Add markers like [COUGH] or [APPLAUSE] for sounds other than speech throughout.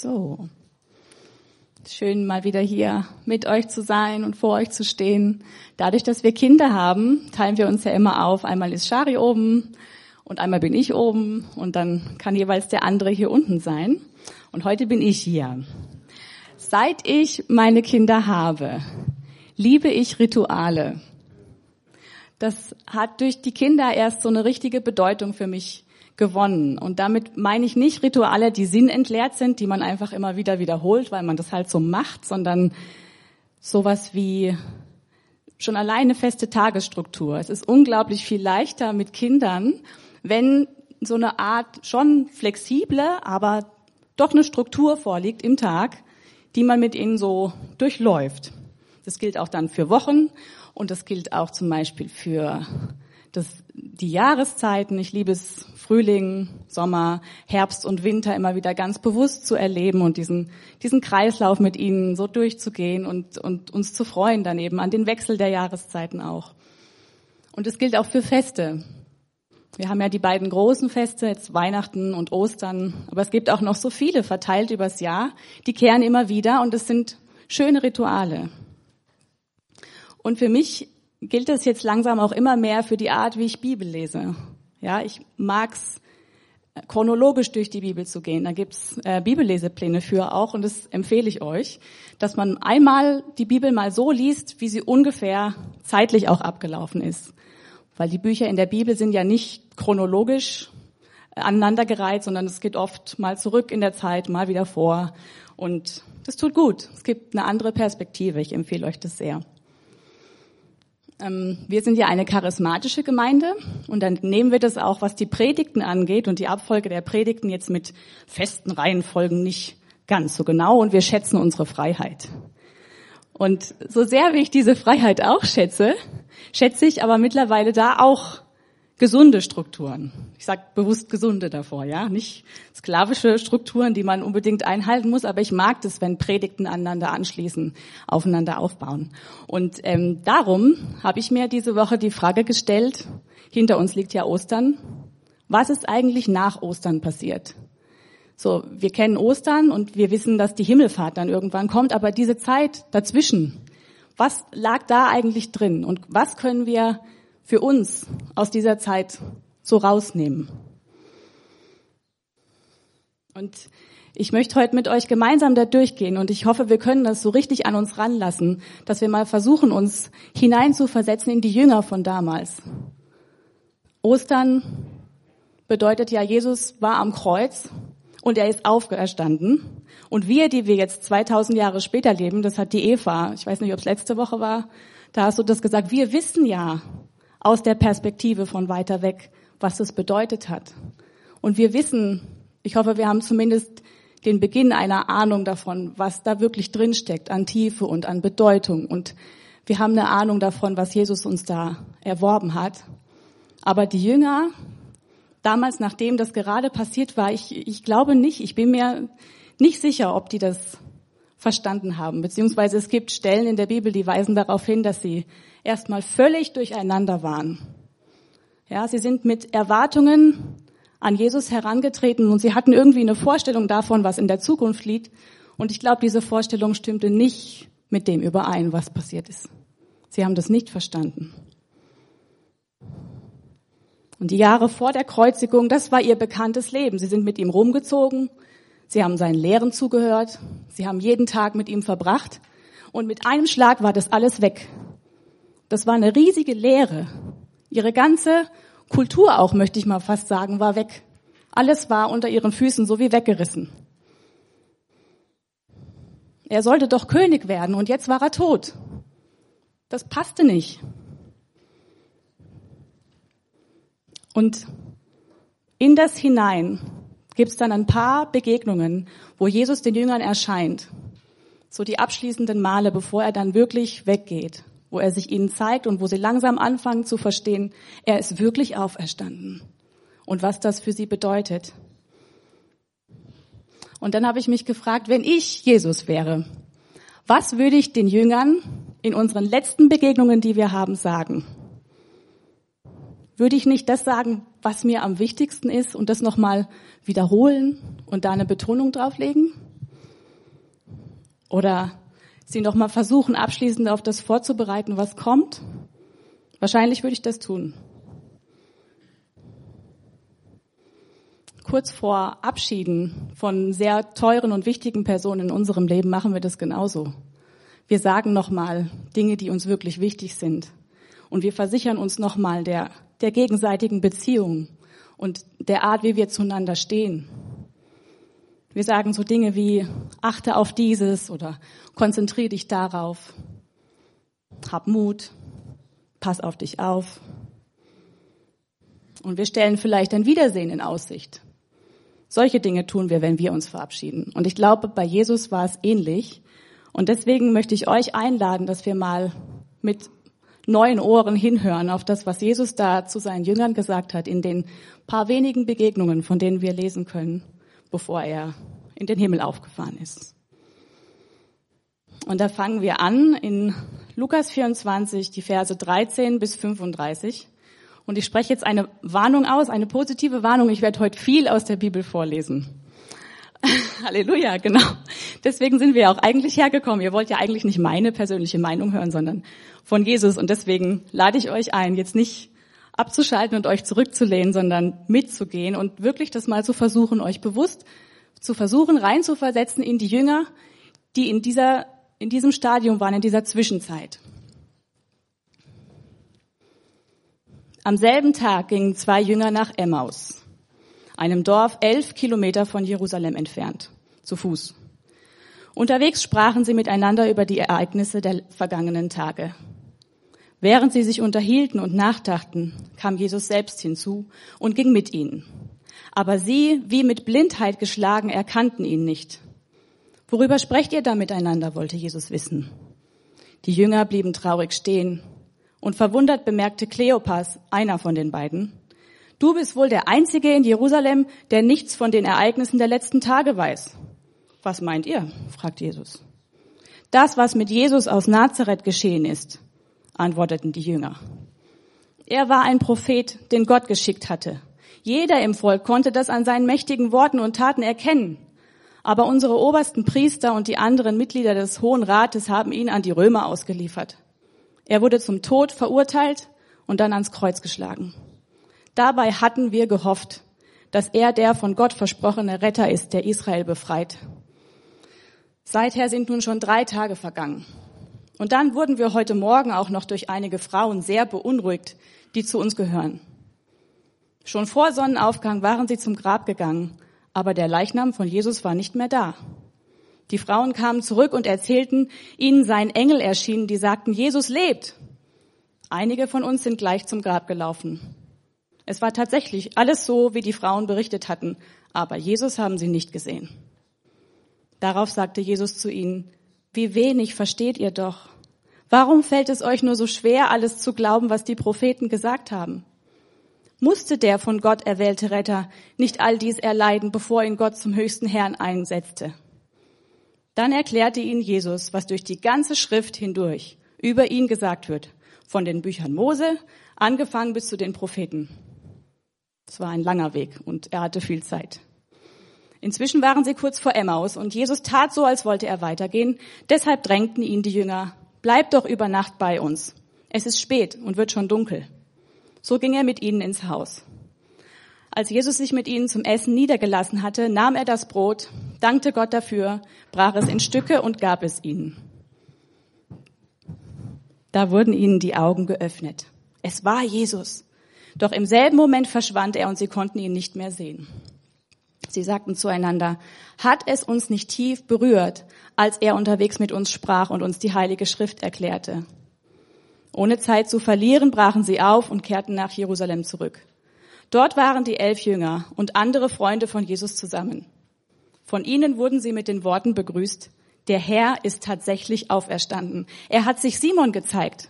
So. Schön mal wieder hier mit euch zu sein und vor euch zu stehen. Dadurch, dass wir Kinder haben, teilen wir uns ja immer auf. Einmal ist Shari oben und einmal bin ich oben und dann kann jeweils der andere hier unten sein. Und heute bin ich hier. Seit ich meine Kinder habe, liebe ich Rituale. Das hat durch die Kinder erst so eine richtige Bedeutung für mich gewonnen. Und damit meine ich nicht Rituale, die sinnentleert sind, die man einfach immer wieder wiederholt, weil man das halt so macht, sondern sowas wie schon alleine feste Tagesstruktur. Es ist unglaublich viel leichter mit Kindern, wenn so eine Art schon flexible, aber doch eine Struktur vorliegt im Tag, die man mit ihnen so durchläuft. Das gilt auch dann für Wochen und das gilt auch zum Beispiel für das, die Jahreszeiten. Ich liebe es, Frühling, Sommer, Herbst und Winter immer wieder ganz bewusst zu erleben und diesen, diesen Kreislauf mit ihnen so durchzugehen und, und uns zu freuen dann eben an den Wechsel der Jahreszeiten auch. Und es gilt auch für Feste. Wir haben ja die beiden großen Feste, jetzt Weihnachten und Ostern, aber es gibt auch noch so viele verteilt übers Jahr, die kehren immer wieder und es sind schöne Rituale. Und für mich gilt es jetzt langsam auch immer mehr für die Art, wie ich Bibel lese. Ja, ich mag's chronologisch durch die Bibel zu gehen. Da gibt's äh, Bibellesepläne für auch und das empfehle ich euch, dass man einmal die Bibel mal so liest, wie sie ungefähr zeitlich auch abgelaufen ist. Weil die Bücher in der Bibel sind ja nicht chronologisch äh, aneinandergereiht, sondern es geht oft mal zurück in der Zeit, mal wieder vor. Und das tut gut. Es gibt eine andere Perspektive. Ich empfehle euch das sehr. Ähm, wir sind ja eine charismatische Gemeinde und dann nehmen wir das auch, was die Predigten angeht und die Abfolge der Predigten jetzt mit festen Reihenfolgen nicht ganz so genau und wir schätzen unsere Freiheit. Und so sehr wie ich diese Freiheit auch schätze, schätze ich aber mittlerweile da auch gesunde Strukturen. Ich sage bewusst gesunde davor, ja, nicht sklavische Strukturen, die man unbedingt einhalten muss, aber ich mag das, wenn Predigten aneinander anschließen, aufeinander aufbauen. Und ähm, darum habe ich mir diese Woche die Frage gestellt, hinter uns liegt ja Ostern, was ist eigentlich nach Ostern passiert? So, wir kennen Ostern und wir wissen, dass die Himmelfahrt dann irgendwann kommt, aber diese Zeit dazwischen, was lag da eigentlich drin und was können wir für uns aus dieser Zeit so rausnehmen. Und ich möchte heute mit euch gemeinsam da durchgehen und ich hoffe, wir können das so richtig an uns ranlassen, dass wir mal versuchen, uns hineinzuversetzen in die Jünger von damals. Ostern bedeutet ja, Jesus war am Kreuz und er ist aufgestanden. Und wir, die wir jetzt 2000 Jahre später leben, das hat die Eva, ich weiß nicht, ob es letzte Woche war, da hast du das gesagt, wir wissen ja, aus der Perspektive von weiter weg, was es bedeutet hat. Und wir wissen, ich hoffe, wir haben zumindest den Beginn einer Ahnung davon, was da wirklich drinsteckt an Tiefe und an Bedeutung. Und wir haben eine Ahnung davon, was Jesus uns da erworben hat. Aber die Jünger, damals, nachdem das gerade passiert war, ich, ich glaube nicht, ich bin mir nicht sicher, ob die das verstanden haben. Beziehungsweise es gibt Stellen in der Bibel, die weisen darauf hin, dass sie erstmal völlig durcheinander waren. Ja, sie sind mit Erwartungen an Jesus herangetreten und sie hatten irgendwie eine Vorstellung davon, was in der Zukunft liegt. Und ich glaube, diese Vorstellung stimmte nicht mit dem überein, was passiert ist. Sie haben das nicht verstanden. Und die Jahre vor der Kreuzigung, das war ihr bekanntes Leben. Sie sind mit ihm rumgezogen, Sie haben seinen Lehren zugehört. Sie haben jeden Tag mit ihm verbracht. Und mit einem Schlag war das alles weg. Das war eine riesige Lehre. Ihre ganze Kultur auch, möchte ich mal fast sagen, war weg. Alles war unter ihren Füßen so wie weggerissen. Er sollte doch König werden und jetzt war er tot. Das passte nicht. Und in das hinein gibt es dann ein paar Begegnungen, wo Jesus den Jüngern erscheint. So die abschließenden Male, bevor er dann wirklich weggeht, wo er sich ihnen zeigt und wo sie langsam anfangen zu verstehen, er ist wirklich auferstanden und was das für sie bedeutet. Und dann habe ich mich gefragt, wenn ich Jesus wäre, was würde ich den Jüngern in unseren letzten Begegnungen, die wir haben, sagen? Würde ich nicht das sagen, was mir am wichtigsten ist und das nochmal wiederholen und da eine Betonung drauflegen? Oder Sie noch mal versuchen, abschließend auf das vorzubereiten, was kommt? Wahrscheinlich würde ich das tun. Kurz vor Abschieden von sehr teuren und wichtigen Personen in unserem Leben machen wir das genauso. Wir sagen nochmal Dinge, die uns wirklich wichtig sind. Und wir versichern uns nochmal der, der gegenseitigen Beziehung und der Art, wie wir zueinander stehen. Wir sagen so Dinge wie, achte auf dieses oder konzentriere dich darauf. Hab Mut. Pass auf dich auf. Und wir stellen vielleicht ein Wiedersehen in Aussicht. Solche Dinge tun wir, wenn wir uns verabschieden. Und ich glaube, bei Jesus war es ähnlich. Und deswegen möchte ich euch einladen, dass wir mal mit neuen Ohren hinhören auf das, was Jesus da zu seinen Jüngern gesagt hat, in den paar wenigen Begegnungen, von denen wir lesen können, bevor er in den Himmel aufgefahren ist. Und da fangen wir an in Lukas 24, die Verse 13 bis 35. Und ich spreche jetzt eine Warnung aus, eine positive Warnung. Ich werde heute viel aus der Bibel vorlesen. [LAUGHS] Halleluja, genau. Deswegen sind wir auch eigentlich hergekommen. Ihr wollt ja eigentlich nicht meine persönliche Meinung hören, sondern von Jesus. Und deswegen lade ich euch ein, jetzt nicht abzuschalten und euch zurückzulehnen, sondern mitzugehen und wirklich das mal zu versuchen, euch bewusst zu versuchen, reinzuversetzen in die Jünger, die in dieser, in diesem Stadium waren, in dieser Zwischenzeit. Am selben Tag gingen zwei Jünger nach Emmaus, einem Dorf elf Kilometer von Jerusalem entfernt, zu Fuß. Unterwegs sprachen sie miteinander über die Ereignisse der vergangenen Tage. Während sie sich unterhielten und nachdachten, kam Jesus selbst hinzu und ging mit ihnen. Aber sie, wie mit Blindheit geschlagen, erkannten ihn nicht. Worüber sprecht ihr da miteinander, wollte Jesus wissen. Die Jünger blieben traurig stehen und verwundert bemerkte Kleopas, einer von den beiden, du bist wohl der Einzige in Jerusalem, der nichts von den Ereignissen der letzten Tage weiß. Was meint ihr? fragt Jesus. Das, was mit Jesus aus Nazareth geschehen ist, antworteten die Jünger. Er war ein Prophet, den Gott geschickt hatte. Jeder im Volk konnte das an seinen mächtigen Worten und Taten erkennen. Aber unsere obersten Priester und die anderen Mitglieder des Hohen Rates haben ihn an die Römer ausgeliefert. Er wurde zum Tod verurteilt und dann ans Kreuz geschlagen. Dabei hatten wir gehofft, dass er der von Gott versprochene Retter ist, der Israel befreit. Seither sind nun schon drei Tage vergangen. Und dann wurden wir heute Morgen auch noch durch einige Frauen sehr beunruhigt, die zu uns gehören. Schon vor Sonnenaufgang waren sie zum Grab gegangen, aber der Leichnam von Jesus war nicht mehr da. Die Frauen kamen zurück und erzählten, ihnen seien Engel erschienen, die sagten, Jesus lebt. Einige von uns sind gleich zum Grab gelaufen. Es war tatsächlich alles so, wie die Frauen berichtet hatten, aber Jesus haben sie nicht gesehen. Darauf sagte Jesus zu ihnen, wie wenig versteht ihr doch. Warum fällt es euch nur so schwer, alles zu glauben, was die Propheten gesagt haben? Musste der von Gott erwählte Retter nicht all dies erleiden, bevor ihn Gott zum höchsten Herrn einsetzte? Dann erklärte ihnen Jesus, was durch die ganze Schrift hindurch über ihn gesagt wird, von den Büchern Mose angefangen bis zu den Propheten. Es war ein langer Weg und er hatte viel Zeit. Inzwischen waren sie kurz vor Emmaus und Jesus tat so, als wollte er weitergehen. Deshalb drängten ihn die Jünger, bleib doch über Nacht bei uns. Es ist spät und wird schon dunkel. So ging er mit ihnen ins Haus. Als Jesus sich mit ihnen zum Essen niedergelassen hatte, nahm er das Brot, dankte Gott dafür, brach es in Stücke und gab es ihnen. Da wurden ihnen die Augen geöffnet. Es war Jesus. Doch im selben Moment verschwand er und sie konnten ihn nicht mehr sehen. Sie sagten zueinander, hat es uns nicht tief berührt, als er unterwegs mit uns sprach und uns die Heilige Schrift erklärte? Ohne Zeit zu verlieren, brachen sie auf und kehrten nach Jerusalem zurück. Dort waren die elf Jünger und andere Freunde von Jesus zusammen. Von ihnen wurden sie mit den Worten begrüßt, der Herr ist tatsächlich auferstanden. Er hat sich Simon gezeigt.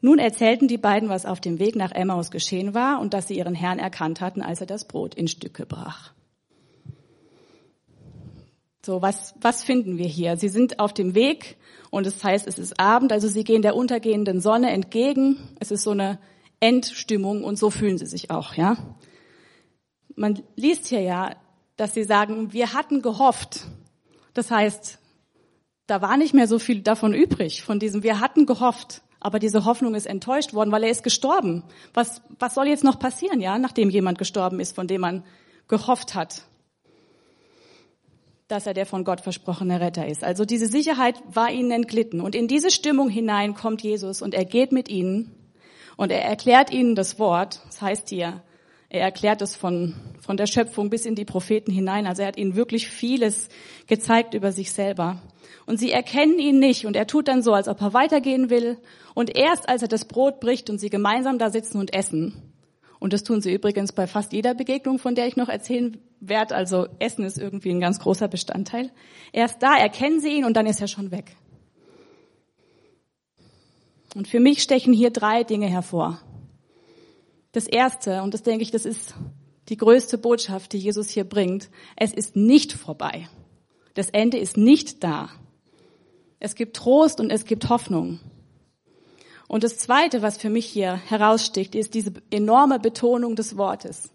Nun erzählten die beiden, was auf dem Weg nach Emmaus geschehen war und dass sie ihren Herrn erkannt hatten, als er das Brot in Stücke brach. So, was, was finden wir hier? Sie sind auf dem Weg und es das heißt, es ist Abend, also sie gehen der untergehenden Sonne entgegen. Es ist so eine Endstimmung und so fühlen sie sich auch, ja. Man liest hier ja, dass sie sagen, wir hatten gehofft. Das heißt, da war nicht mehr so viel davon übrig, von diesem, wir hatten gehofft, aber diese Hoffnung ist enttäuscht worden, weil er ist gestorben. Was, was soll jetzt noch passieren, ja, nachdem jemand gestorben ist, von dem man gehofft hat, dass er der von Gott versprochene Retter ist. Also diese Sicherheit war ihnen entglitten. Und in diese Stimmung hinein kommt Jesus und er geht mit ihnen und er erklärt ihnen das Wort. Das heißt hier, er erklärt es von, von der Schöpfung bis in die Propheten hinein. Also er hat ihnen wirklich vieles gezeigt über sich selber. Und sie erkennen ihn nicht und er tut dann so, als ob er weitergehen will. Und erst als er das Brot bricht und sie gemeinsam da sitzen und essen, und das tun sie übrigens bei fast jeder Begegnung, von der ich noch erzählen werde, also Essen ist irgendwie ein ganz großer Bestandteil. Erst da erkennen sie ihn und dann ist er schon weg. Und für mich stechen hier drei Dinge hervor. Das erste, und das denke ich, das ist die größte Botschaft, die Jesus hier bringt, es ist nicht vorbei. Das Ende ist nicht da. Es gibt Trost und es gibt Hoffnung. Und das Zweite, was für mich hier heraussticht, ist diese enorme Betonung des Wortes.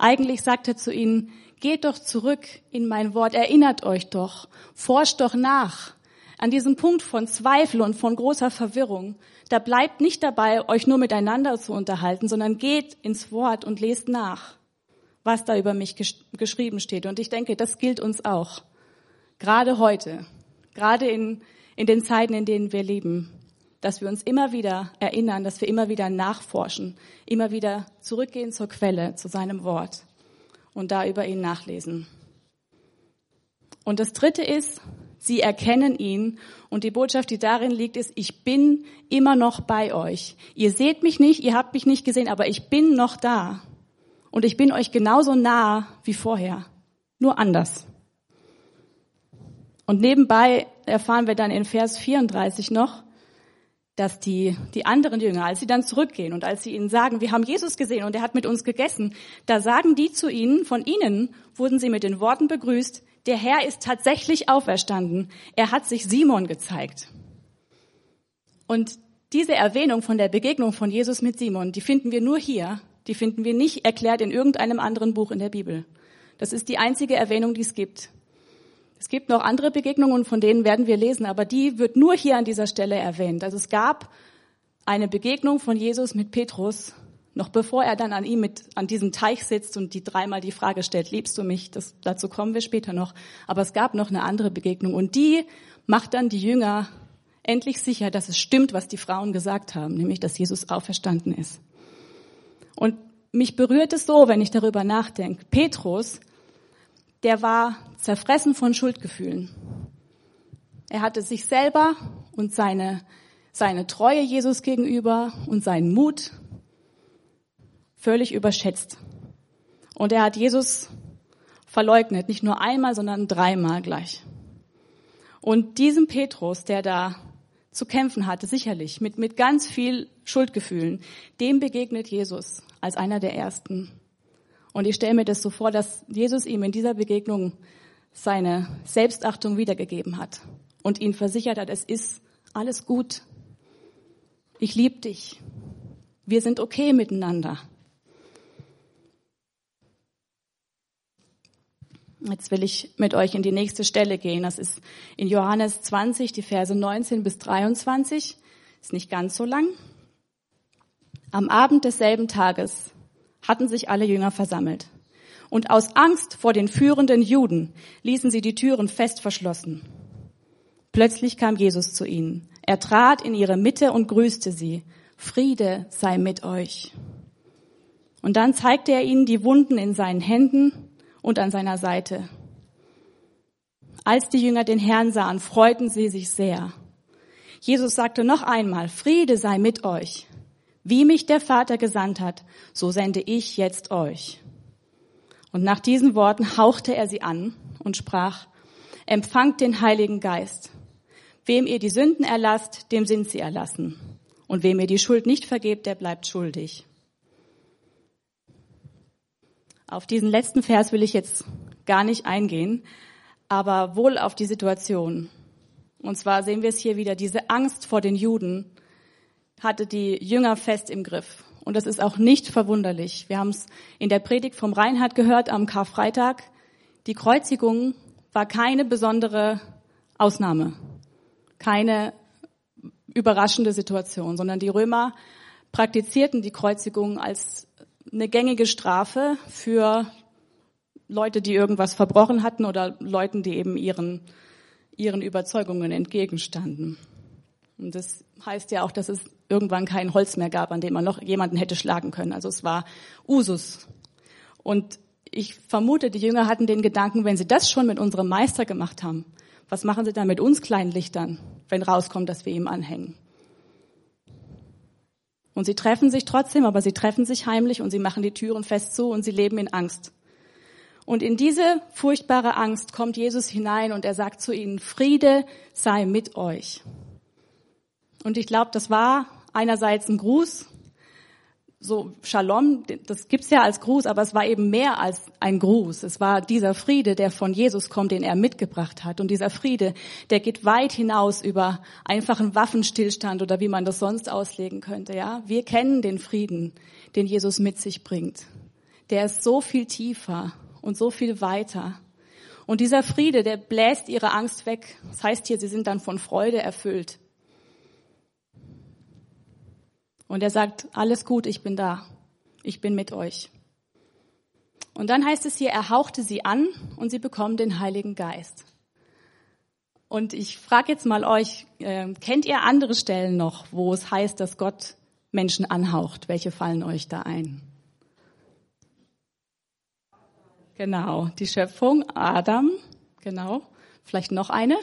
Eigentlich sagt er zu ihnen, geht doch zurück in mein Wort, erinnert euch doch, forscht doch nach. An diesem Punkt von Zweifel und von großer Verwirrung, da bleibt nicht dabei, euch nur miteinander zu unterhalten, sondern geht ins Wort und lest nach, was da über mich gesch geschrieben steht. Und ich denke, das gilt uns auch. Gerade heute, gerade in, in den Zeiten, in denen wir leben, dass wir uns immer wieder erinnern, dass wir immer wieder nachforschen, immer wieder zurückgehen zur Quelle, zu seinem Wort und da über ihn nachlesen. Und das Dritte ist, Sie erkennen ihn und die Botschaft, die darin liegt, ist, ich bin immer noch bei euch. Ihr seht mich nicht, ihr habt mich nicht gesehen, aber ich bin noch da. Und ich bin euch genauso nah wie vorher, nur anders. Und nebenbei erfahren wir dann in Vers 34 noch, dass die, die anderen Jünger, als sie dann zurückgehen und als sie ihnen sagen, wir haben Jesus gesehen und er hat mit uns gegessen, da sagen die zu ihnen, von ihnen wurden sie mit den Worten begrüßt, der Herr ist tatsächlich auferstanden. Er hat sich Simon gezeigt. Und diese Erwähnung von der Begegnung von Jesus mit Simon, die finden wir nur hier. Die finden wir nicht erklärt in irgendeinem anderen Buch in der Bibel. Das ist die einzige Erwähnung, die es gibt. Es gibt noch andere Begegnungen, von denen werden wir lesen, aber die wird nur hier an dieser Stelle erwähnt. Also es gab eine Begegnung von Jesus mit Petrus noch bevor er dann an ihm mit, an diesem Teich sitzt und die dreimal die Frage stellt, liebst du mich? Das, dazu kommen wir später noch. Aber es gab noch eine andere Begegnung und die macht dann die Jünger endlich sicher, dass es stimmt, was die Frauen gesagt haben, nämlich, dass Jesus auferstanden ist. Und mich berührt es so, wenn ich darüber nachdenke. Petrus, der war zerfressen von Schuldgefühlen. Er hatte sich selber und seine, seine Treue Jesus gegenüber und seinen Mut völlig überschätzt. Und er hat Jesus verleugnet, nicht nur einmal, sondern dreimal gleich. Und diesem Petrus, der da zu kämpfen hatte, sicherlich, mit, mit ganz viel Schuldgefühlen, dem begegnet Jesus als einer der Ersten. Und ich stelle mir das so vor, dass Jesus ihm in dieser Begegnung seine Selbstachtung wiedergegeben hat und ihn versichert hat, es ist alles gut. Ich liebe dich. Wir sind okay miteinander. Jetzt will ich mit euch in die nächste Stelle gehen. Das ist in Johannes 20, die Verse 19 bis 23. Ist nicht ganz so lang. Am Abend desselben Tages hatten sich alle Jünger versammelt. Und aus Angst vor den führenden Juden ließen sie die Türen fest verschlossen. Plötzlich kam Jesus zu ihnen. Er trat in ihre Mitte und grüßte sie. Friede sei mit euch. Und dann zeigte er ihnen die Wunden in seinen Händen und an seiner Seite. Als die Jünger den Herrn sahen, freuten sie sich sehr. Jesus sagte noch einmal, Friede sei mit euch. Wie mich der Vater gesandt hat, so sende ich jetzt euch. Und nach diesen Worten hauchte er sie an und sprach, empfangt den Heiligen Geist. Wem ihr die Sünden erlasst, dem sind sie erlassen. Und wem ihr die Schuld nicht vergebt, der bleibt schuldig. Auf diesen letzten Vers will ich jetzt gar nicht eingehen, aber wohl auf die Situation. Und zwar sehen wir es hier wieder, diese Angst vor den Juden hatte die Jünger fest im Griff. Und das ist auch nicht verwunderlich. Wir haben es in der Predigt vom Reinhard gehört am Karfreitag. Die Kreuzigung war keine besondere Ausnahme. keine überraschende Situation, sondern die Römer praktizierten die Kreuzigung als eine gängige Strafe für Leute, die irgendwas verbrochen hatten oder Leuten, die eben ihren, ihren Überzeugungen entgegenstanden. Und das heißt ja auch, dass es irgendwann kein Holz mehr gab, an dem man noch jemanden hätte schlagen können. Also es war Usus. Und ich vermute, die Jünger hatten den Gedanken, wenn sie das schon mit unserem Meister gemacht haben, was machen sie dann mit uns kleinen Lichtern, wenn rauskommt, dass wir ihm anhängen? Und sie treffen sich trotzdem, aber sie treffen sich heimlich und sie machen die Türen fest zu und sie leben in Angst. Und in diese furchtbare Angst kommt Jesus hinein und er sagt zu ihnen, Friede sei mit euch. Und ich glaube, das war einerseits ein Gruß, so Shalom, das gibt's ja als Gruß, aber es war eben mehr als ein Gruß. Es war dieser Friede, der von Jesus kommt, den er mitgebracht hat. Und dieser Friede, der geht weit hinaus über einfachen Waffenstillstand oder wie man das sonst auslegen könnte. Ja, wir kennen den Frieden, den Jesus mit sich bringt. Der ist so viel tiefer und so viel weiter. Und dieser Friede, der bläst ihre Angst weg. Das heißt hier, sie sind dann von Freude erfüllt. Und er sagt, alles gut, ich bin da. Ich bin mit euch. Und dann heißt es hier, er hauchte sie an und sie bekommen den Heiligen Geist. Und ich frage jetzt mal euch, äh, kennt ihr andere Stellen noch, wo es heißt, dass Gott Menschen anhaucht? Welche fallen euch da ein? Genau, die Schöpfung, Adam, genau. Vielleicht noch eine?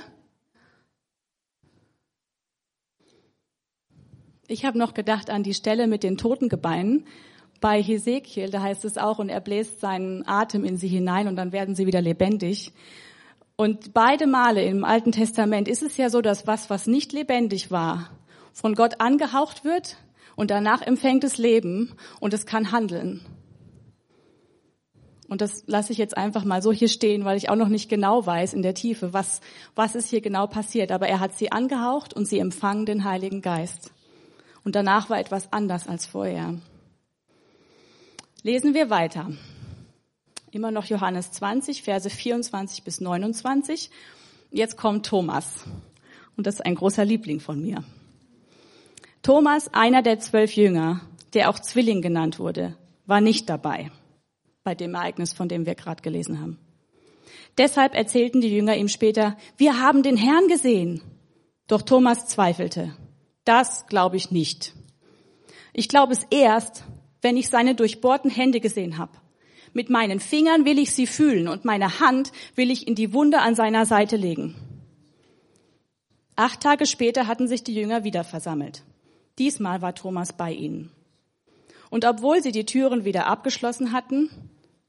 Ich habe noch gedacht an die Stelle mit den toten Gebeinen. Bei Hesekiel, da heißt es auch, und er bläst seinen Atem in sie hinein und dann werden sie wieder lebendig. Und beide Male im Alten Testament ist es ja so, dass was, was nicht lebendig war, von Gott angehaucht wird und danach empfängt es Leben und es kann handeln. Und das lasse ich jetzt einfach mal so hier stehen, weil ich auch noch nicht genau weiß in der Tiefe, was, was ist hier genau passiert. Aber er hat sie angehaucht und sie empfangen den Heiligen Geist und danach war etwas anders als vorher. Lesen wir weiter. Immer noch Johannes 20, Verse 24 bis 29. Jetzt kommt Thomas. Und das ist ein großer Liebling von mir. Thomas, einer der zwölf Jünger, der auch Zwilling genannt wurde, war nicht dabei bei dem Ereignis, von dem wir gerade gelesen haben. Deshalb erzählten die Jünger ihm später, wir haben den Herrn gesehen. Doch Thomas zweifelte. Das glaube ich nicht. Ich glaube es erst, wenn ich seine durchbohrten Hände gesehen habe. Mit meinen Fingern will ich sie fühlen und meine Hand will ich in die Wunde an seiner Seite legen. Acht Tage später hatten sich die Jünger wieder versammelt. Diesmal war Thomas bei ihnen. Und obwohl sie die Türen wieder abgeschlossen hatten,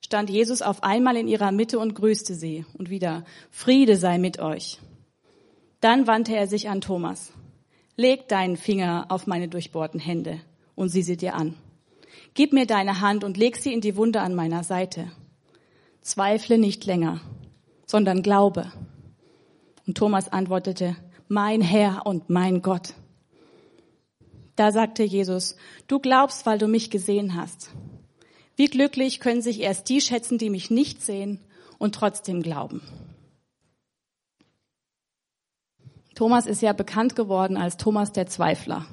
stand Jesus auf einmal in ihrer Mitte und grüßte sie und wieder, Friede sei mit euch. Dann wandte er sich an Thomas. Leg deinen Finger auf meine durchbohrten Hände und sieh sie dir an. Gib mir deine Hand und leg sie in die Wunde an meiner Seite. Zweifle nicht länger, sondern glaube. Und Thomas antwortete, mein Herr und mein Gott. Da sagte Jesus, du glaubst, weil du mich gesehen hast. Wie glücklich können sich erst die schätzen, die mich nicht sehen und trotzdem glauben. Thomas ist ja bekannt geworden als Thomas der Zweifler.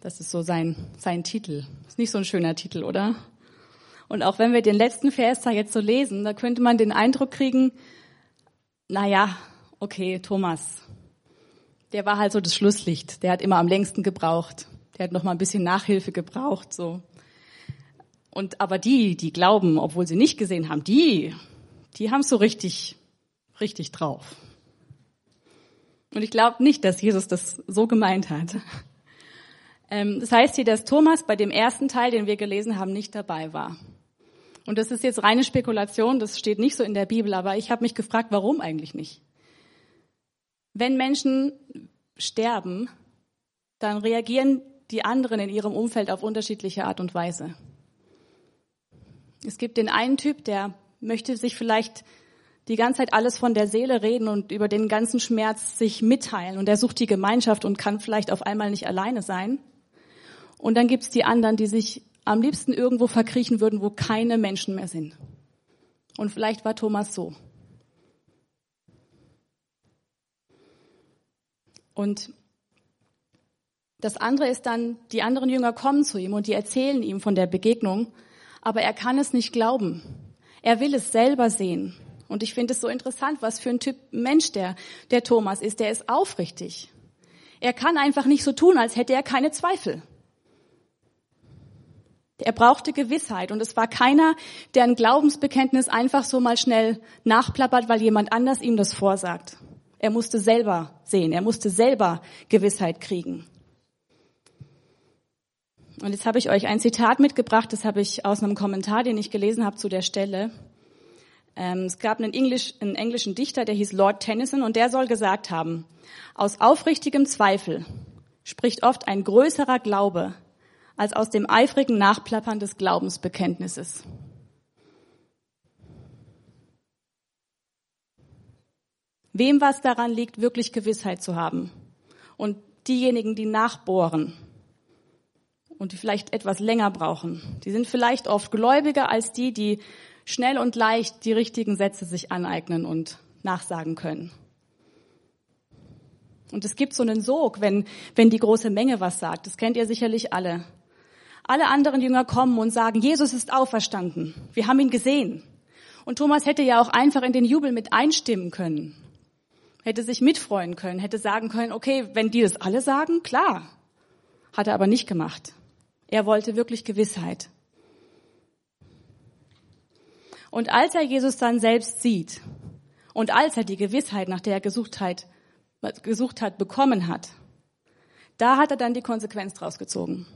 Das ist so sein, sein Titel. Ist nicht so ein schöner Titel, oder? Und auch wenn wir den letzten Vers da jetzt so lesen, da könnte man den Eindruck kriegen, na ja, okay, Thomas, der war halt so das Schlusslicht. Der hat immer am längsten gebraucht. Der hat noch mal ein bisschen Nachhilfe gebraucht, so. Und aber die, die glauben, obwohl sie nicht gesehen haben, die, die haben so richtig, richtig drauf. Und ich glaube nicht, dass Jesus das so gemeint hat. Ähm, das heißt hier, dass Thomas bei dem ersten Teil, den wir gelesen haben, nicht dabei war. Und das ist jetzt reine Spekulation, das steht nicht so in der Bibel, aber ich habe mich gefragt, warum eigentlich nicht? Wenn Menschen sterben, dann reagieren die anderen in ihrem Umfeld auf unterschiedliche Art und Weise. Es gibt den einen Typ, der möchte sich vielleicht die ganze Zeit alles von der Seele reden und über den ganzen Schmerz sich mitteilen. Und er sucht die Gemeinschaft und kann vielleicht auf einmal nicht alleine sein. Und dann gibt's die anderen, die sich am liebsten irgendwo verkriechen würden, wo keine Menschen mehr sind. Und vielleicht war Thomas so. Und das andere ist dann, die anderen Jünger kommen zu ihm und die erzählen ihm von der Begegnung, aber er kann es nicht glauben. Er will es selber sehen. Und ich finde es so interessant, was für ein Typ Mensch der, der Thomas ist. Der ist aufrichtig. Er kann einfach nicht so tun, als hätte er keine Zweifel. Er brauchte Gewissheit und es war keiner, der ein Glaubensbekenntnis einfach so mal schnell nachplappert, weil jemand anders ihm das vorsagt. Er musste selber sehen, er musste selber Gewissheit kriegen. Und jetzt habe ich euch ein Zitat mitgebracht, das habe ich aus einem Kommentar, den ich gelesen habe zu der Stelle. Ähm, es gab einen, Englisch, einen englischen Dichter, der hieß Lord Tennyson, und der soll gesagt haben, aus aufrichtigem Zweifel spricht oft ein größerer Glaube als aus dem eifrigen Nachplappern des Glaubensbekenntnisses. Wem was daran liegt, wirklich Gewissheit zu haben. Und diejenigen, die nachbohren und die vielleicht etwas länger brauchen, die sind vielleicht oft gläubiger als die, die schnell und leicht die richtigen Sätze sich aneignen und nachsagen können. Und es gibt so einen Sog, wenn, wenn die große Menge was sagt. Das kennt ihr sicherlich alle. Alle anderen Jünger kommen und sagen, Jesus ist auferstanden. Wir haben ihn gesehen. Und Thomas hätte ja auch einfach in den Jubel mit einstimmen können. Hätte sich mitfreuen können, hätte sagen können, okay, wenn die das alle sagen, klar. Hat er aber nicht gemacht. Er wollte wirklich Gewissheit. Und als er Jesus dann selbst sieht und als er die Gewissheit, nach der er gesucht hat, bekommen hat, da hat er dann die Konsequenz draus gezogen.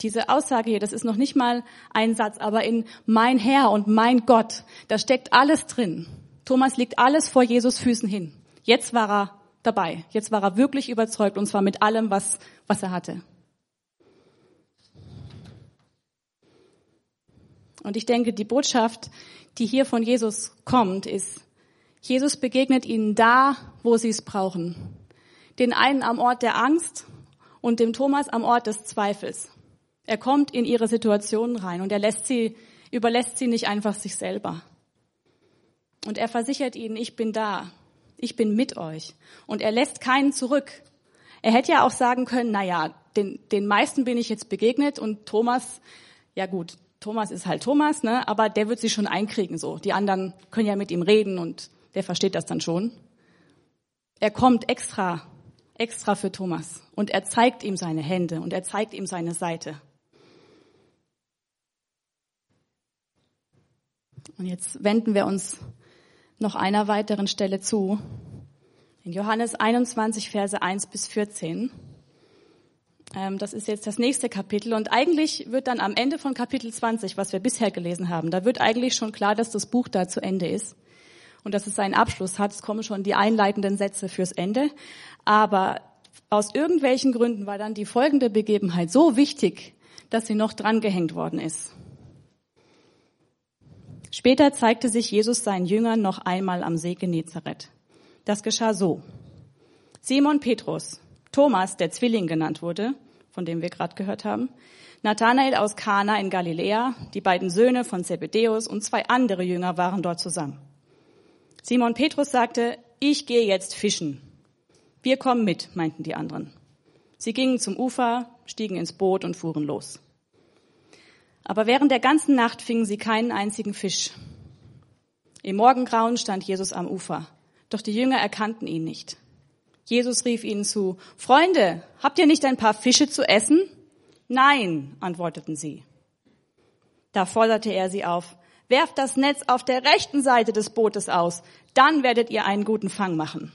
Diese Aussage hier, das ist noch nicht mal ein Satz, aber in mein Herr und mein Gott, da steckt alles drin. Thomas legt alles vor Jesus Füßen hin. Jetzt war er dabei. Jetzt war er wirklich überzeugt und zwar mit allem, was, was er hatte. Und ich denke, die Botschaft, die hier von Jesus kommt, ist, Jesus begegnet ihnen da, wo sie es brauchen. Den einen am Ort der Angst und dem Thomas am Ort des Zweifels. Er kommt in ihre Situationen rein und er lässt sie, überlässt sie nicht einfach sich selber. Und er versichert ihnen, ich bin da. Ich bin mit euch. Und er lässt keinen zurück. Er hätte ja auch sagen können, na ja, den, den meisten bin ich jetzt begegnet und Thomas, ja gut, Thomas ist halt Thomas, ne, aber der wird sich schon einkriegen so. Die anderen können ja mit ihm reden und der versteht das dann schon. Er kommt extra, extra für Thomas und er zeigt ihm seine Hände und er zeigt ihm seine Seite. Und jetzt wenden wir uns noch einer weiteren Stelle zu. In Johannes 21, Verse 1 bis 14. Ähm, das ist jetzt das nächste Kapitel. Und eigentlich wird dann am Ende von Kapitel 20, was wir bisher gelesen haben, da wird eigentlich schon klar, dass das Buch da zu Ende ist. Und dass es seinen Abschluss hat. Es kommen schon die einleitenden Sätze fürs Ende. Aber aus irgendwelchen Gründen war dann die folgende Begebenheit so wichtig, dass sie noch drangehängt worden ist. Später zeigte sich Jesus seinen Jüngern noch einmal am See Genezareth. Das geschah so. Simon Petrus, Thomas, der Zwilling genannt wurde, von dem wir gerade gehört haben, Nathanael aus Kana in Galiläa, die beiden Söhne von Zebedäus und zwei andere Jünger waren dort zusammen. Simon Petrus sagte, ich gehe jetzt fischen. Wir kommen mit, meinten die anderen. Sie gingen zum Ufer, stiegen ins Boot und fuhren los. Aber während der ganzen Nacht fingen sie keinen einzigen Fisch. Im Morgengrauen stand Jesus am Ufer, doch die Jünger erkannten ihn nicht. Jesus rief ihnen zu, Freunde, habt ihr nicht ein paar Fische zu essen? Nein, antworteten sie. Da forderte er sie auf, werft das Netz auf der rechten Seite des Bootes aus, dann werdet ihr einen guten Fang machen.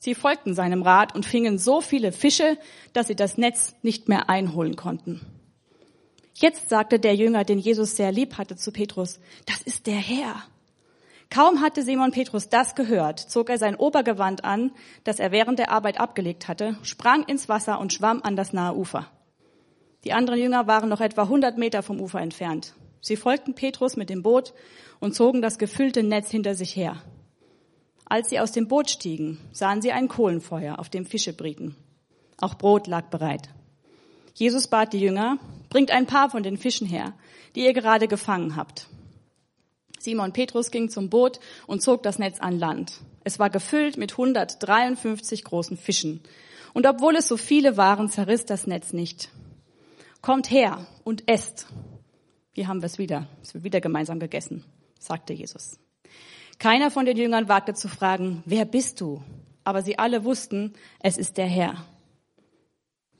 Sie folgten seinem Rat und fingen so viele Fische, dass sie das Netz nicht mehr einholen konnten. Jetzt sagte der Jünger, den Jesus sehr lieb hatte, zu Petrus, das ist der Herr. Kaum hatte Simon Petrus das gehört, zog er sein Obergewand an, das er während der Arbeit abgelegt hatte, sprang ins Wasser und schwamm an das nahe Ufer. Die anderen Jünger waren noch etwa 100 Meter vom Ufer entfernt. Sie folgten Petrus mit dem Boot und zogen das gefüllte Netz hinter sich her. Als sie aus dem Boot stiegen, sahen sie ein Kohlenfeuer, auf dem Fische brieten. Auch Brot lag bereit. Jesus bat die Jünger, bringt ein paar von den Fischen her, die ihr gerade gefangen habt. Simon Petrus ging zum Boot und zog das Netz an Land. Es war gefüllt mit 153 großen Fischen. Und obwohl es so viele waren, zerriss das Netz nicht. Kommt her und esst. Hier haben wir es wieder. Es wird wieder gemeinsam gegessen, sagte Jesus. Keiner von den Jüngern wagte zu fragen, wer bist du? Aber sie alle wussten, es ist der Herr.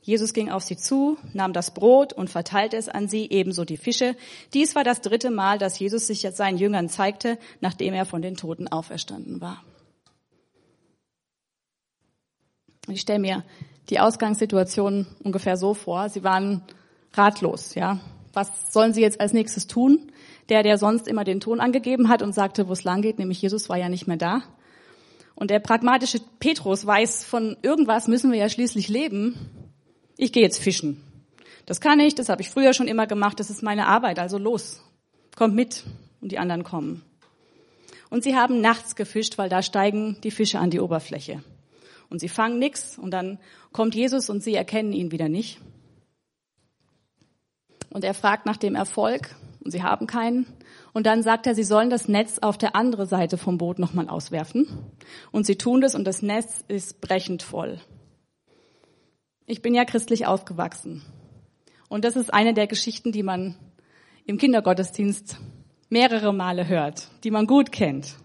Jesus ging auf sie zu, nahm das Brot und verteilte es an sie, ebenso die Fische. Dies war das dritte Mal, dass Jesus sich seinen Jüngern zeigte, nachdem er von den Toten auferstanden war. Ich stelle mir die Ausgangssituation ungefähr so vor. Sie waren ratlos, ja. Was sollen sie jetzt als nächstes tun? Der, der sonst immer den Ton angegeben hat und sagte, wo es lang geht, nämlich Jesus war ja nicht mehr da. Und der pragmatische Petrus weiß, von irgendwas müssen wir ja schließlich leben. Ich gehe jetzt fischen. Das kann ich, das habe ich früher schon immer gemacht, das ist meine Arbeit, also los. Kommt mit. Und die anderen kommen. Und sie haben nachts gefischt, weil da steigen die Fische an die Oberfläche. Und sie fangen nichts und dann kommt Jesus und sie erkennen ihn wieder nicht. Und er fragt nach dem Erfolg und sie haben keinen. Und dann sagt er, sie sollen das Netz auf der anderen Seite vom Boot nochmal auswerfen. Und sie tun das und das Netz ist brechend voll. Ich bin ja christlich aufgewachsen. Und das ist eine der Geschichten, die man im Kindergottesdienst mehrere Male hört, die man gut kennt.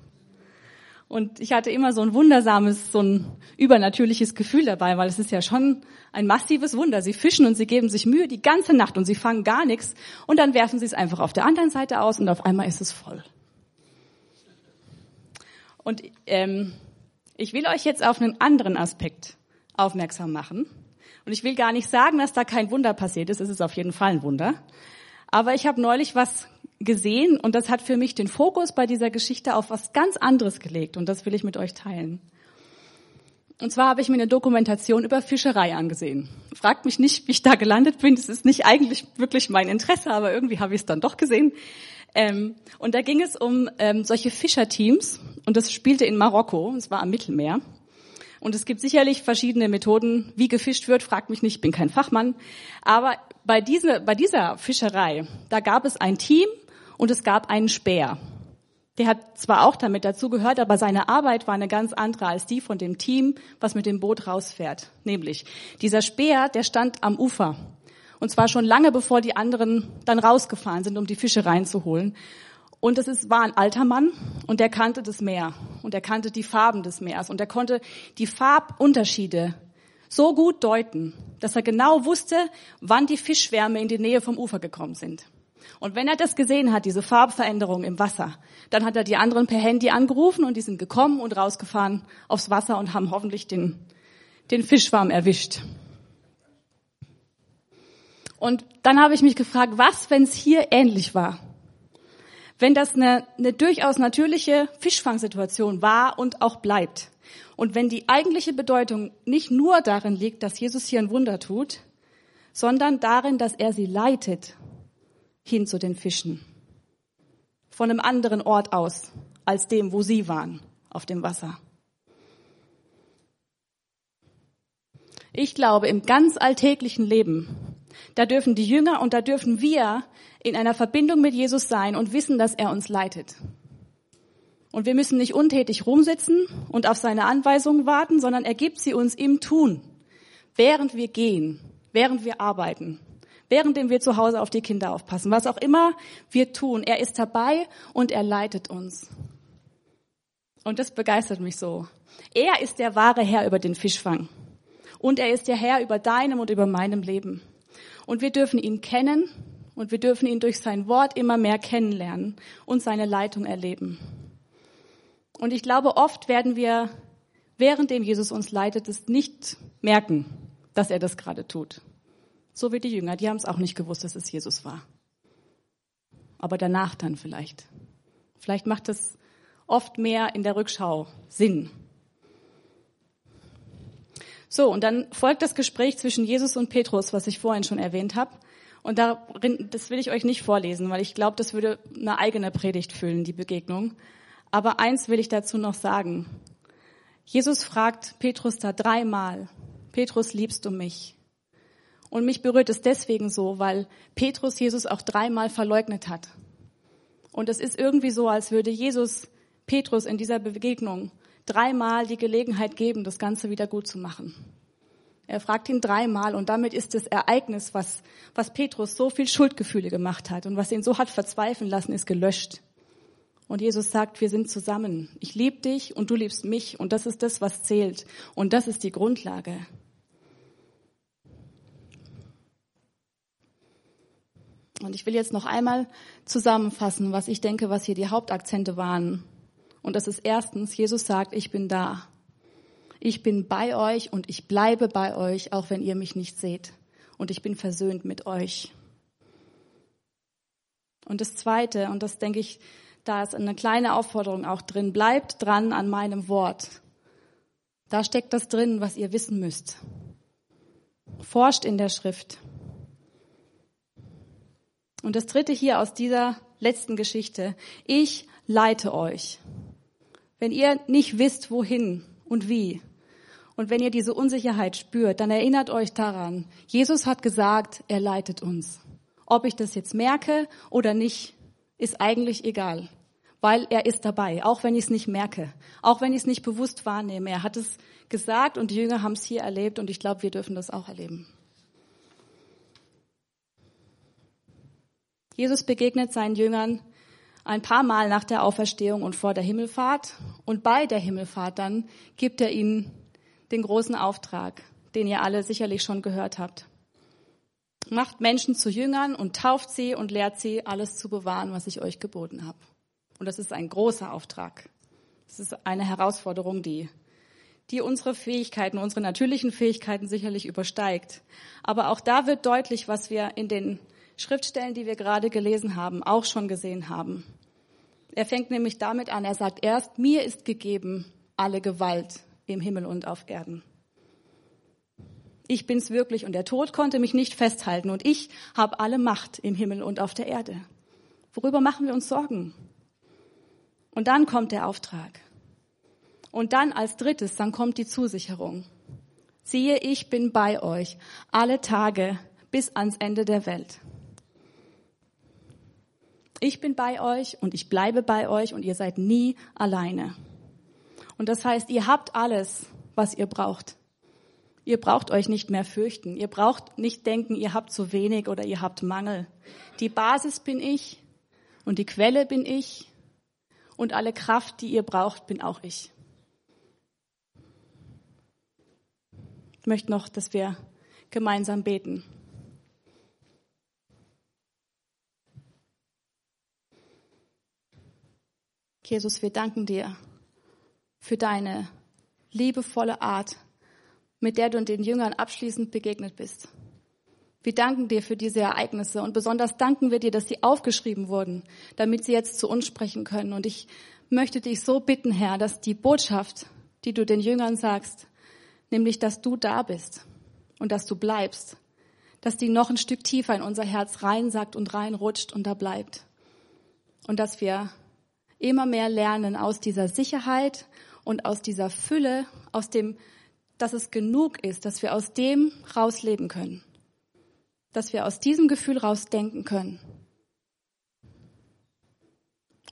Und ich hatte immer so ein wundersames, so ein übernatürliches Gefühl dabei, weil es ist ja schon ein massives Wunder. Sie fischen und sie geben sich Mühe die ganze Nacht und sie fangen gar nichts und dann werfen sie es einfach auf der anderen Seite aus und auf einmal ist es voll. Und ähm, ich will euch jetzt auf einen anderen Aspekt aufmerksam machen. Und ich will gar nicht sagen, dass da kein Wunder passiert ist. Es ist auf jeden Fall ein Wunder. Aber ich habe neulich was gesehen und das hat für mich den Fokus bei dieser Geschichte auf was ganz anderes gelegt und das will ich mit euch teilen. Und zwar habe ich mir eine Dokumentation über Fischerei angesehen. Fragt mich nicht, wie ich da gelandet bin. Das ist nicht eigentlich wirklich mein Interesse, aber irgendwie habe ich es dann doch gesehen. Ähm, und da ging es um ähm, solche Fischerteams und das spielte in Marokko, es war am Mittelmeer. Und es gibt sicherlich verschiedene Methoden, wie gefischt wird. Fragt mich nicht, ich bin kein Fachmann. Aber bei, diese, bei dieser Fischerei, da gab es ein Team, und es gab einen Speer. Der hat zwar auch damit dazugehört, aber seine Arbeit war eine ganz andere als die von dem Team, was mit dem Boot rausfährt. Nämlich, dieser Speer, der stand am Ufer. Und zwar schon lange bevor die anderen dann rausgefahren sind, um die Fische reinzuholen. Und es ist, war ein alter Mann und der kannte das Meer und er kannte die Farben des Meers und er konnte die Farbunterschiede so gut deuten, dass er genau wusste, wann die Fischschwärme in die Nähe vom Ufer gekommen sind. Und wenn er das gesehen hat, diese Farbveränderung im Wasser, dann hat er die anderen per Handy angerufen und die sind gekommen und rausgefahren aufs Wasser und haben hoffentlich den, den Fischschwarm erwischt. Und dann habe ich mich gefragt, was, wenn es hier ähnlich war? Wenn das eine, eine durchaus natürliche Fischfangsituation war und auch bleibt. Und wenn die eigentliche Bedeutung nicht nur darin liegt, dass Jesus hier ein Wunder tut, sondern darin, dass er sie leitet hin zu den Fischen. Von einem anderen Ort aus als dem, wo sie waren, auf dem Wasser. Ich glaube, im ganz alltäglichen Leben, da dürfen die Jünger und da dürfen wir in einer Verbindung mit Jesus sein und wissen, dass er uns leitet. Und wir müssen nicht untätig rumsitzen und auf seine Anweisungen warten, sondern er gibt sie uns im Tun, während wir gehen, während wir arbeiten, währenddem wir zu Hause auf die Kinder aufpassen. Was auch immer wir tun, er ist dabei und er leitet uns. Und das begeistert mich so. Er ist der wahre Herr über den Fischfang. Und er ist der Herr über deinem und über meinem Leben. Und wir dürfen ihn kennen und wir dürfen ihn durch sein Wort immer mehr kennenlernen und seine Leitung erleben. Und ich glaube, oft werden wir, währenddem Jesus uns leitet, es nicht merken, dass er das gerade tut. So wie die Jünger, die haben es auch nicht gewusst, dass es Jesus war. Aber danach dann vielleicht. Vielleicht macht es oft mehr in der Rückschau Sinn. So, und dann folgt das Gespräch zwischen Jesus und Petrus, was ich vorhin schon erwähnt habe. Und darin, das will ich euch nicht vorlesen, weil ich glaube, das würde eine eigene Predigt füllen, die Begegnung. Aber eins will ich dazu noch sagen. Jesus fragt Petrus da dreimal, Petrus, liebst du mich? Und mich berührt es deswegen so, weil Petrus Jesus auch dreimal verleugnet hat. Und es ist irgendwie so, als würde Jesus Petrus in dieser Begegnung dreimal die Gelegenheit geben, das Ganze wieder gut zu machen. Er fragt ihn dreimal und damit ist das Ereignis, was, was Petrus so viel Schuldgefühle gemacht hat und was ihn so hat verzweifeln lassen, ist gelöscht. Und Jesus sagt, wir sind zusammen. Ich liebe dich und du liebst mich und das ist das, was zählt. Und das ist die Grundlage. Und ich will jetzt noch einmal zusammenfassen, was ich denke, was hier die Hauptakzente waren. Und das ist erstens, Jesus sagt, ich bin da. Ich bin bei euch und ich bleibe bei euch, auch wenn ihr mich nicht seht. Und ich bin versöhnt mit euch. Und das Zweite, und das denke ich, da ist eine kleine Aufforderung auch drin, bleibt dran an meinem Wort. Da steckt das drin, was ihr wissen müsst. Forscht in der Schrift. Und das Dritte hier aus dieser letzten Geschichte. Ich leite euch. Wenn ihr nicht wisst, wohin und wie, und wenn ihr diese Unsicherheit spürt, dann erinnert euch daran, Jesus hat gesagt, er leitet uns. Ob ich das jetzt merke oder nicht, ist eigentlich egal, weil er ist dabei, auch wenn ich es nicht merke, auch wenn ich es nicht bewusst wahrnehme. Er hat es gesagt und die Jünger haben es hier erlebt und ich glaube, wir dürfen das auch erleben. Jesus begegnet seinen Jüngern ein paar Mal nach der Auferstehung und vor der Himmelfahrt und bei der Himmelfahrt dann gibt er ihnen den großen Auftrag, den ihr alle sicherlich schon gehört habt. Macht Menschen zu Jüngern und tauft sie und lehrt sie, alles zu bewahren, was ich euch geboten habe. Und das ist ein großer Auftrag. Das ist eine Herausforderung, die, die unsere Fähigkeiten, unsere natürlichen Fähigkeiten sicherlich übersteigt. Aber auch da wird deutlich, was wir in den Schriftstellen, die wir gerade gelesen haben, auch schon gesehen haben. Er fängt nämlich damit an, er sagt erst, mir ist gegeben alle Gewalt im Himmel und auf Erden. Ich bin's wirklich und der Tod konnte mich nicht festhalten und ich habe alle Macht im Himmel und auf der Erde. Worüber machen wir uns Sorgen? Und dann kommt der Auftrag. Und dann als drittes, dann kommt die Zusicherung. Siehe, ich bin bei euch alle Tage bis ans Ende der Welt. Ich bin bei euch und ich bleibe bei euch und ihr seid nie alleine. Und das heißt, ihr habt alles, was ihr braucht. Ihr braucht euch nicht mehr fürchten. Ihr braucht nicht denken, ihr habt zu wenig oder ihr habt Mangel. Die Basis bin ich und die Quelle bin ich und alle Kraft, die ihr braucht, bin auch ich. Ich möchte noch, dass wir gemeinsam beten. Jesus, wir danken dir für deine liebevolle Art, mit der du den Jüngern abschließend begegnet bist. Wir danken dir für diese Ereignisse und besonders danken wir dir, dass sie aufgeschrieben wurden, damit sie jetzt zu uns sprechen können. Und ich möchte dich so bitten, Herr, dass die Botschaft, die du den Jüngern sagst, nämlich, dass du da bist und dass du bleibst, dass die noch ein Stück tiefer in unser Herz reinsackt und reinrutscht und da bleibt. Und dass wir immer mehr lernen aus dieser Sicherheit und aus dieser Fülle, aus dem, dass es genug ist, dass wir aus dem rausleben können. Dass wir aus diesem Gefühl rausdenken können.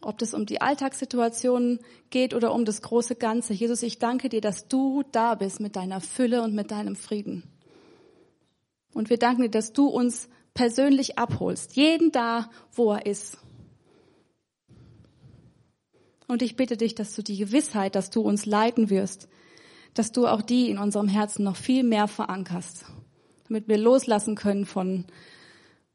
Ob das um die Alltagssituationen geht oder um das große Ganze. Jesus, ich danke dir, dass du da bist mit deiner Fülle und mit deinem Frieden. Und wir danken dir, dass du uns persönlich abholst. Jeden da, wo er ist. Und ich bitte dich, dass du die Gewissheit, dass du uns leiten wirst, dass du auch die in unserem Herzen noch viel mehr verankerst, damit wir loslassen können von,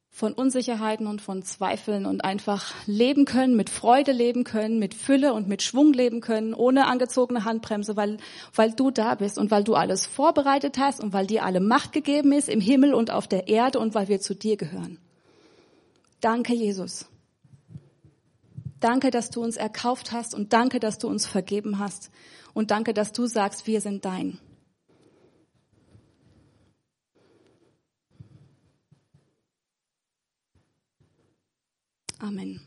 von Unsicherheiten und von Zweifeln und einfach leben können, mit Freude leben können, mit Fülle und mit Schwung leben können, ohne angezogene Handbremse, weil, weil du da bist und weil du alles vorbereitet hast und weil dir alle Macht gegeben ist im Himmel und auf der Erde und weil wir zu dir gehören. Danke, Jesus. Danke, dass du uns erkauft hast und danke, dass du uns vergeben hast und danke, dass du sagst, wir sind dein. Amen.